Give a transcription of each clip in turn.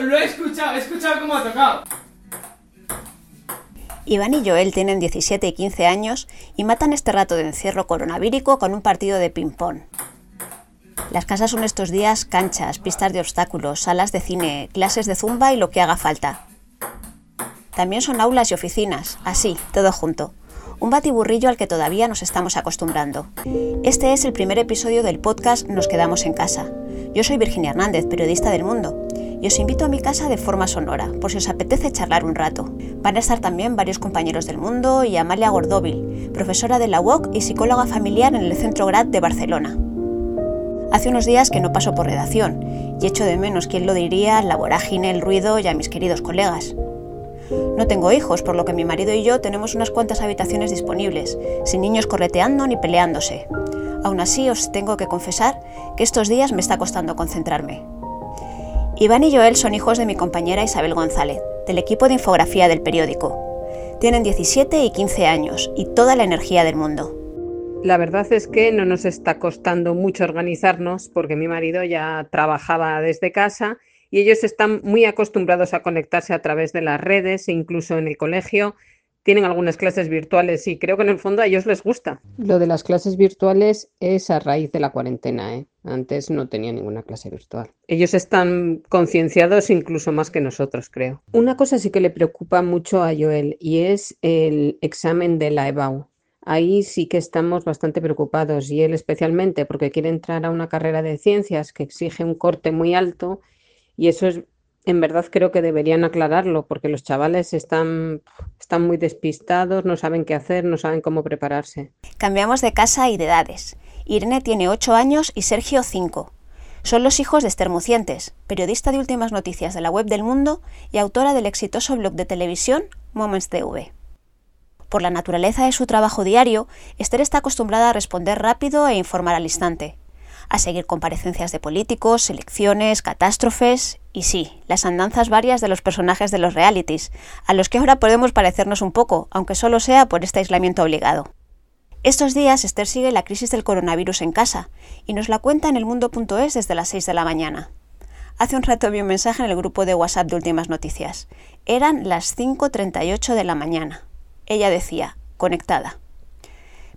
lo he escuchado, he escuchado cómo ha tocado. Iván y Joel tienen 17 y 15 años y matan este rato de encierro coronavírico con un partido de ping-pong. Las casas son estos días canchas, pistas de obstáculos, salas de cine, clases de zumba y lo que haga falta. También son aulas y oficinas, así, todo junto. Un batiburrillo al que todavía nos estamos acostumbrando. Este es el primer episodio del podcast Nos quedamos en casa. Yo soy Virginia Hernández, periodista del Mundo, os invito a mi casa de forma sonora, por si os apetece charlar un rato. Van a estar también varios compañeros del Mundo y Amalia Gordóvil, profesora de la UOC y psicóloga familiar en el Centro Grad de Barcelona. Hace unos días que no paso por redacción y echo de menos, quién lo diría, la vorágine, el ruido y a mis queridos colegas. No tengo hijos, por lo que mi marido y yo tenemos unas cuantas habitaciones disponibles, sin niños correteando ni peleándose. Aún así os tengo que confesar que estos días me está costando concentrarme. Iván y Joel son hijos de mi compañera Isabel González, del equipo de infografía del periódico. Tienen 17 y 15 años y toda la energía del mundo. La verdad es que no nos está costando mucho organizarnos porque mi marido ya trabajaba desde casa y ellos están muy acostumbrados a conectarse a través de las redes e incluso en el colegio tienen algunas clases virtuales y creo que en el fondo a ellos les gusta. Lo de las clases virtuales es a raíz de la cuarentena, ¿eh? Antes no tenía ninguna clase virtual. Ellos están concienciados incluso más que nosotros, creo. Una cosa sí que le preocupa mucho a Joel y es el examen de la EBAU. Ahí sí que estamos bastante preocupados y él especialmente porque quiere entrar a una carrera de ciencias que exige un corte muy alto y eso es, en verdad creo que deberían aclararlo, porque los chavales están, están muy despistados, no saben qué hacer, no saben cómo prepararse. Cambiamos de casa y de edades. Irene tiene 8 años y Sergio 5. Son los hijos de Esther Mucientes, periodista de últimas noticias de la web del mundo y autora del exitoso blog de televisión Moments TV. Por la naturaleza de su trabajo diario, Esther está acostumbrada a responder rápido e informar al instante a seguir comparecencias de políticos, elecciones, catástrofes y sí, las andanzas varias de los personajes de los realities, a los que ahora podemos parecernos un poco, aunque solo sea por este aislamiento obligado. Estos días Esther sigue la crisis del coronavirus en casa y nos la cuenta en elmundo.es desde las 6 de la mañana. Hace un rato vi un mensaje en el grupo de WhatsApp de Últimas Noticias. Eran las 5.38 de la mañana. Ella decía, conectada.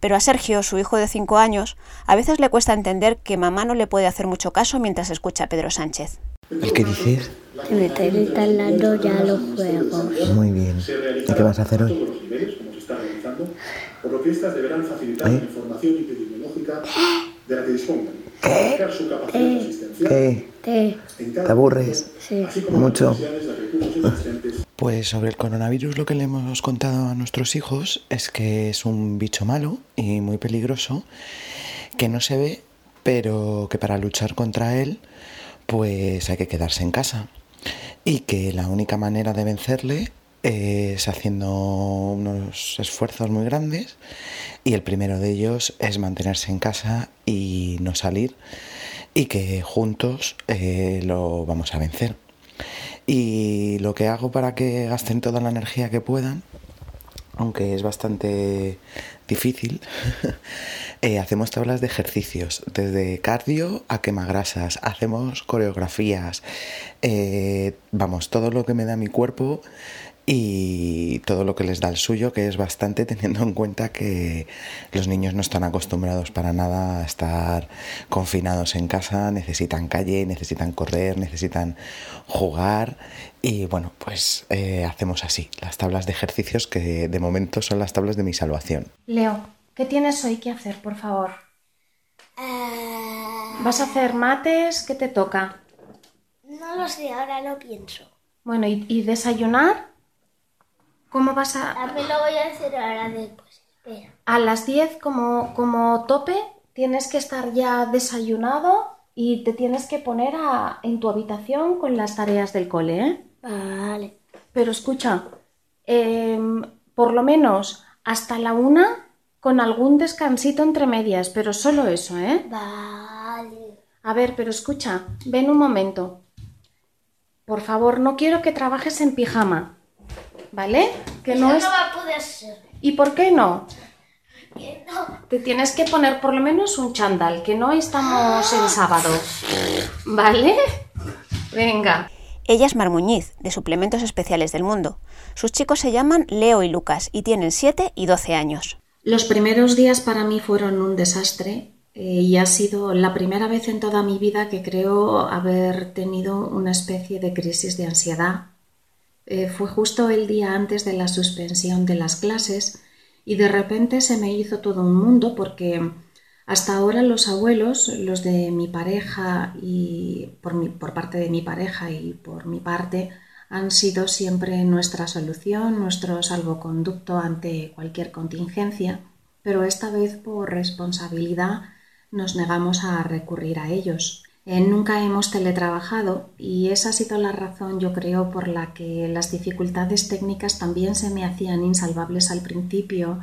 Pero a Sergio, su hijo de cinco años, a veces le cuesta entender que mamá no le puede hacer mucho caso mientras escucha a Pedro Sánchez. ¿El qué dices? Que me está instalando ya los juegos. Muy bien. ¿Y qué vas a hacer hoy? ¿Eh? ¿Qué? ¿Qué? ¿Qué? ¿Te aburres? Sí. ¿Mucho? Pues sobre el coronavirus lo que le hemos contado a nuestros hijos es que es un bicho malo y muy peligroso, que no se ve, pero que para luchar contra él pues hay que quedarse en casa. Y que la única manera de vencerle es haciendo unos esfuerzos muy grandes. Y el primero de ellos es mantenerse en casa y no salir. Y que juntos eh, lo vamos a vencer. Y lo que hago para que gasten toda la energía que puedan, aunque es bastante difícil, eh, hacemos tablas de ejercicios, desde cardio a quemagrasas, hacemos coreografías, eh, vamos, todo lo que me da mi cuerpo y todo lo que les da el suyo, que es bastante teniendo en cuenta que los niños no están acostumbrados para nada a estar confinados en casa, necesitan calle, necesitan correr, necesitan jugar y bueno, pues eh, hacemos así, las tablas de ejercicios que de momento son las tablas de mi salvación. Leo, ¿qué tienes hoy que hacer, por favor? Ah, ¿Vas a hacer mates? ¿Qué te toca? no lo sé, ahora lo pienso. Bueno, ¿y, y desayunar? ¿Cómo vas a...? También lo voy a hacer ahora después. Espera. A las 10 como, como tope tienes que estar ya desayunado y te tienes que poner a- en tu habitación con las tareas del cole, ¿eh? Vale. Pero escucha, em, por lo menos hasta la una con algún descansito entre medias, pero solo eso, ¿eh? Vale. A ver, pero escucha, ven un momento. Por favor, no quiero que trabajes en pijama, ¿vale? Que Eso no no va a poder ser. ¿Y por qué no? Que no. Te tienes que poner por lo menos un chandal, que no estamos en sábado. ¿Vale? Venga. Ella es Marmuñiz, de Suplementos Especiales del Mundo. Sus chicos se llaman Leo y Lucas y tienen 7 y 12 años. Los primeros días para mí fueron un desastre eh, y ha sido la primera vez en toda mi vida que creo haber tenido una especie de crisis de ansiedad. Eh, fue justo el día antes de la suspensión de las clases y de repente se me hizo todo un mundo porque hasta ahora los abuelos, los de mi pareja y por, por parte de mi pareja y por mi parte, han sido siempre nuestra solución, nuestro salvoconducto ante cualquier contingencia, pero esta vez por responsabilidad nos negamos a recurrir a ellos. Eh, nunca hemos teletrabajado y esa ha sido la razón, yo creo, por la que las dificultades técnicas también se me hacían insalvables al principio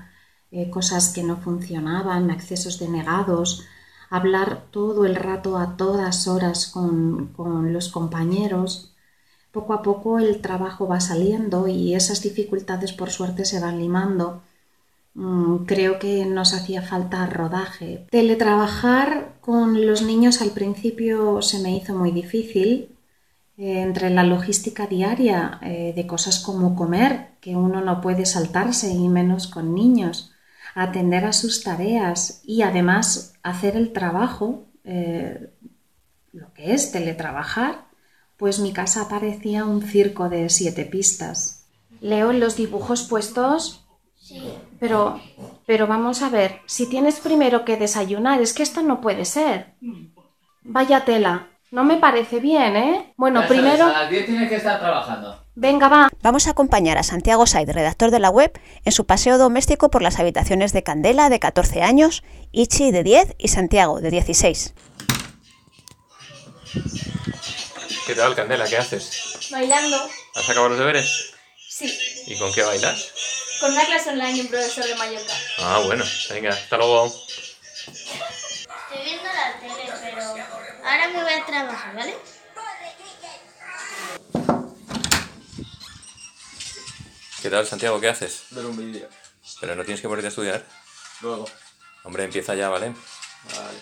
eh, cosas que no funcionaban, accesos denegados, hablar todo el rato a todas horas con, con los compañeros. Poco a poco el trabajo va saliendo y esas dificultades por suerte se van limando. Mm, creo que nos hacía falta rodaje. Teletrabajar con los niños al principio se me hizo muy difícil, eh, entre la logística diaria eh, de cosas como comer, que uno no puede saltarse y menos con niños, atender a sus tareas y además hacer el trabajo, eh, lo que es teletrabajar, pues mi casa parecía un circo de siete pistas. Leo los dibujos puestos. Sí. Pero, pero vamos a ver, si tienes primero que desayunar, es que esto no puede ser. Vaya tela. No me parece bien, ¿eh? Bueno, primero. a las 10 tienes que estar trabajando. Venga, va. Vamos a acompañar a Santiago Said, redactor de la web, en su paseo doméstico por las habitaciones de Candela, de 14 años, Ichi, de 10 y Santiago, de 16. ¿Qué tal, Candela? ¿Qué haces? Bailando. ¿Has acabado los deberes? Sí. ¿Y con qué bailas? Con una clase online y un profesor de Mallorca. Ah, bueno. Venga, hasta luego. Estoy viendo la tele, pero ahora me voy a trabajar, ¿vale? ¿Qué tal, Santiago? ¿Qué haces? Ver un vídeo. Pero no tienes que ponerte a estudiar. Luego. Hombre, empieza ya, ¿vale? Vale.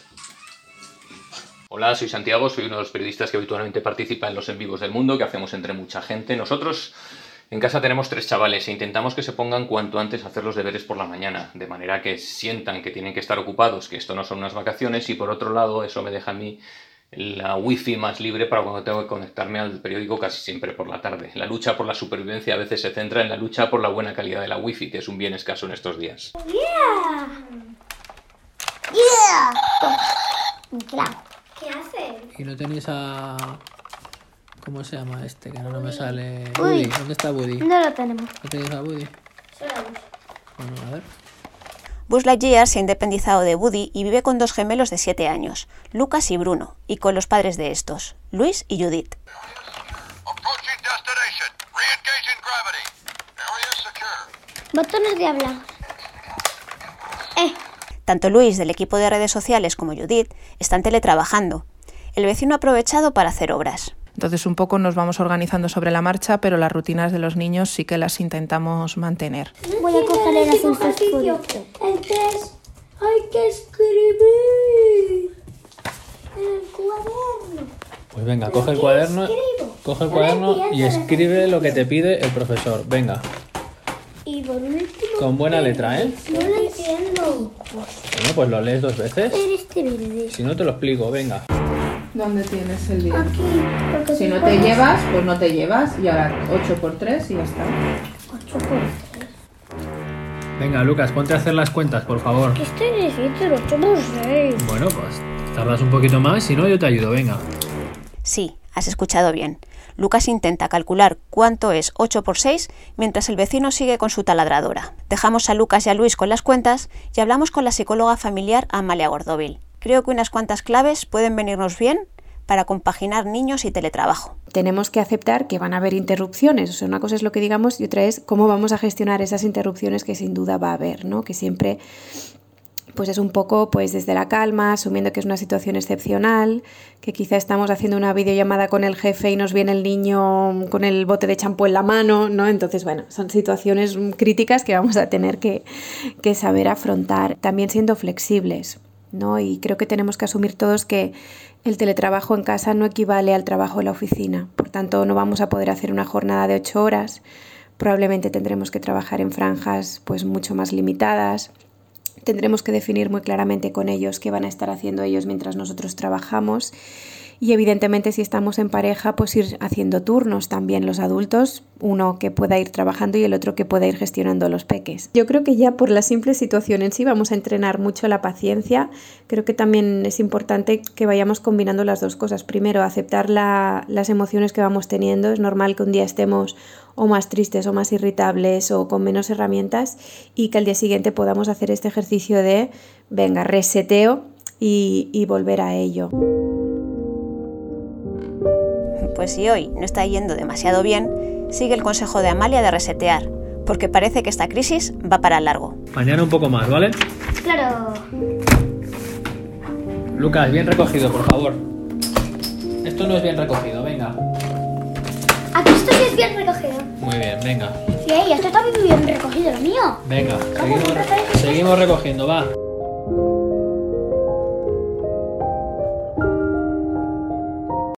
Hola, soy Santiago, soy uno de los periodistas que habitualmente participa en los en vivos del mundo que hacemos entre mucha gente. Nosotros en casa tenemos tres chavales e intentamos que se pongan cuanto antes a hacer los deberes por la mañana, de manera que sientan que tienen que estar ocupados, que esto no son unas vacaciones y por otro lado eso me deja a mí la wifi más libre para cuando tengo que conectarme al periódico casi siempre por la tarde. La lucha por la supervivencia a veces se centra en la lucha por la buena calidad de la wifi, que es un bien escaso en estos días. ¡Yeah! ¡Yeah! Claro. ¿Qué haces? Y no tenéis a... ¿Cómo se llama este? Que no, no me sale... Woody. Woody. ¿Dónde está Woody? No lo tenemos. ¿No tenéis a Woody? Solo. Bueno, a ver. Buzz Lightyear se ha independizado de Woody y vive con dos gemelos de 7 años, Lucas y Bruno, y con los padres de estos, Luis y Judith. Approaching destination. Re-engaging gravity. Area secure. Botones de hablar. Eh. Tanto Luis del equipo de redes sociales como Judith están teletrabajando. El vecino ha aprovechado para hacer obras. Entonces un poco nos vamos organizando sobre la marcha, pero las rutinas de los niños sí que las intentamos mantener. Voy a coger el azul 3 hay que escribir en el cuaderno. Pues venga, coge el cuaderno, escribo. coge el cuaderno y escribe lo que te pide el profesor. Venga, Y por último... con buena letra, ¿eh? No lo entiendo. Bueno, pues lo lees dos veces. Este verde. Si no, te lo explico, venga. ¿Dónde tienes el día? Aquí. Porque Si no te llevas, pues no te llevas y ahora 8 por 3 y ya está. ocho por tres. Venga, Lucas, ponte a hacer las cuentas, por favor. ¿Qué estoy diciendo? 8 por 6. Bueno, pues tardas un poquito más, si no, yo te ayudo, venga. Sí, has escuchado bien. Lucas intenta calcular cuánto es 8 por 6 mientras el vecino sigue con su taladradora. Dejamos a Lucas y a Luis con las cuentas y hablamos con la psicóloga familiar Amalia Gordovil. Creo que unas cuantas claves pueden venirnos bien para compaginar niños y teletrabajo. tenemos que aceptar que van a haber interrupciones. O sea, una cosa es lo que digamos y otra es cómo vamos a gestionar esas interrupciones que sin duda va a haber, ¿no? Que siempre pues es un poco pues desde la calma, asumiendo que es una situación excepcional, que quizá estamos haciendo una videollamada con el jefe y nos viene el niño con el bote de champú en la mano, ¿no? Entonces, bueno, son situaciones críticas que vamos a tener que saber afrontar, también siendo flexibles. ¿No? Y creo que tenemos que asumir todos que el teletrabajo en casa no equivale al trabajo en la oficina. Por tanto, no vamos a poder hacer una jornada de ocho horas. Probablemente tendremos que trabajar en franjas pues mucho más limitadas. Tendremos que definir muy claramente con ellos qué van a estar haciendo ellos mientras nosotros trabajamos y evidentemente si estamos en pareja, pues ir haciendo turnos también los adultos, uno que pueda ir trabajando y el otro que pueda ir gestionando los peques. Yo creo que ya por la simple situación en sí vamos a entrenar mucho la paciencia. Creo que también es importante que vayamos combinando las dos cosas. Primero, aceptar las emociones que vamos teniendo. Es normal que un día estemos o más tristes o más irritables o con menos herramientas y que al día siguiente podamos hacer este ejercicio de, venga, reseteo y, y volver a ello. Pues si hoy no está yendo demasiado bien, sigue el consejo de Amalia de resetear, porque parece que esta crisis va para largo. Mañana un poco más, ¿vale? Claro. Lucas, bien recogido, por favor. Esto no es bien recogido, venga. Aquí esto sí es bien recogido. Muy bien, venga. Sí, esto está muy bien recogido, el mío. Venga, seguimos, seguimos recogiendo, va.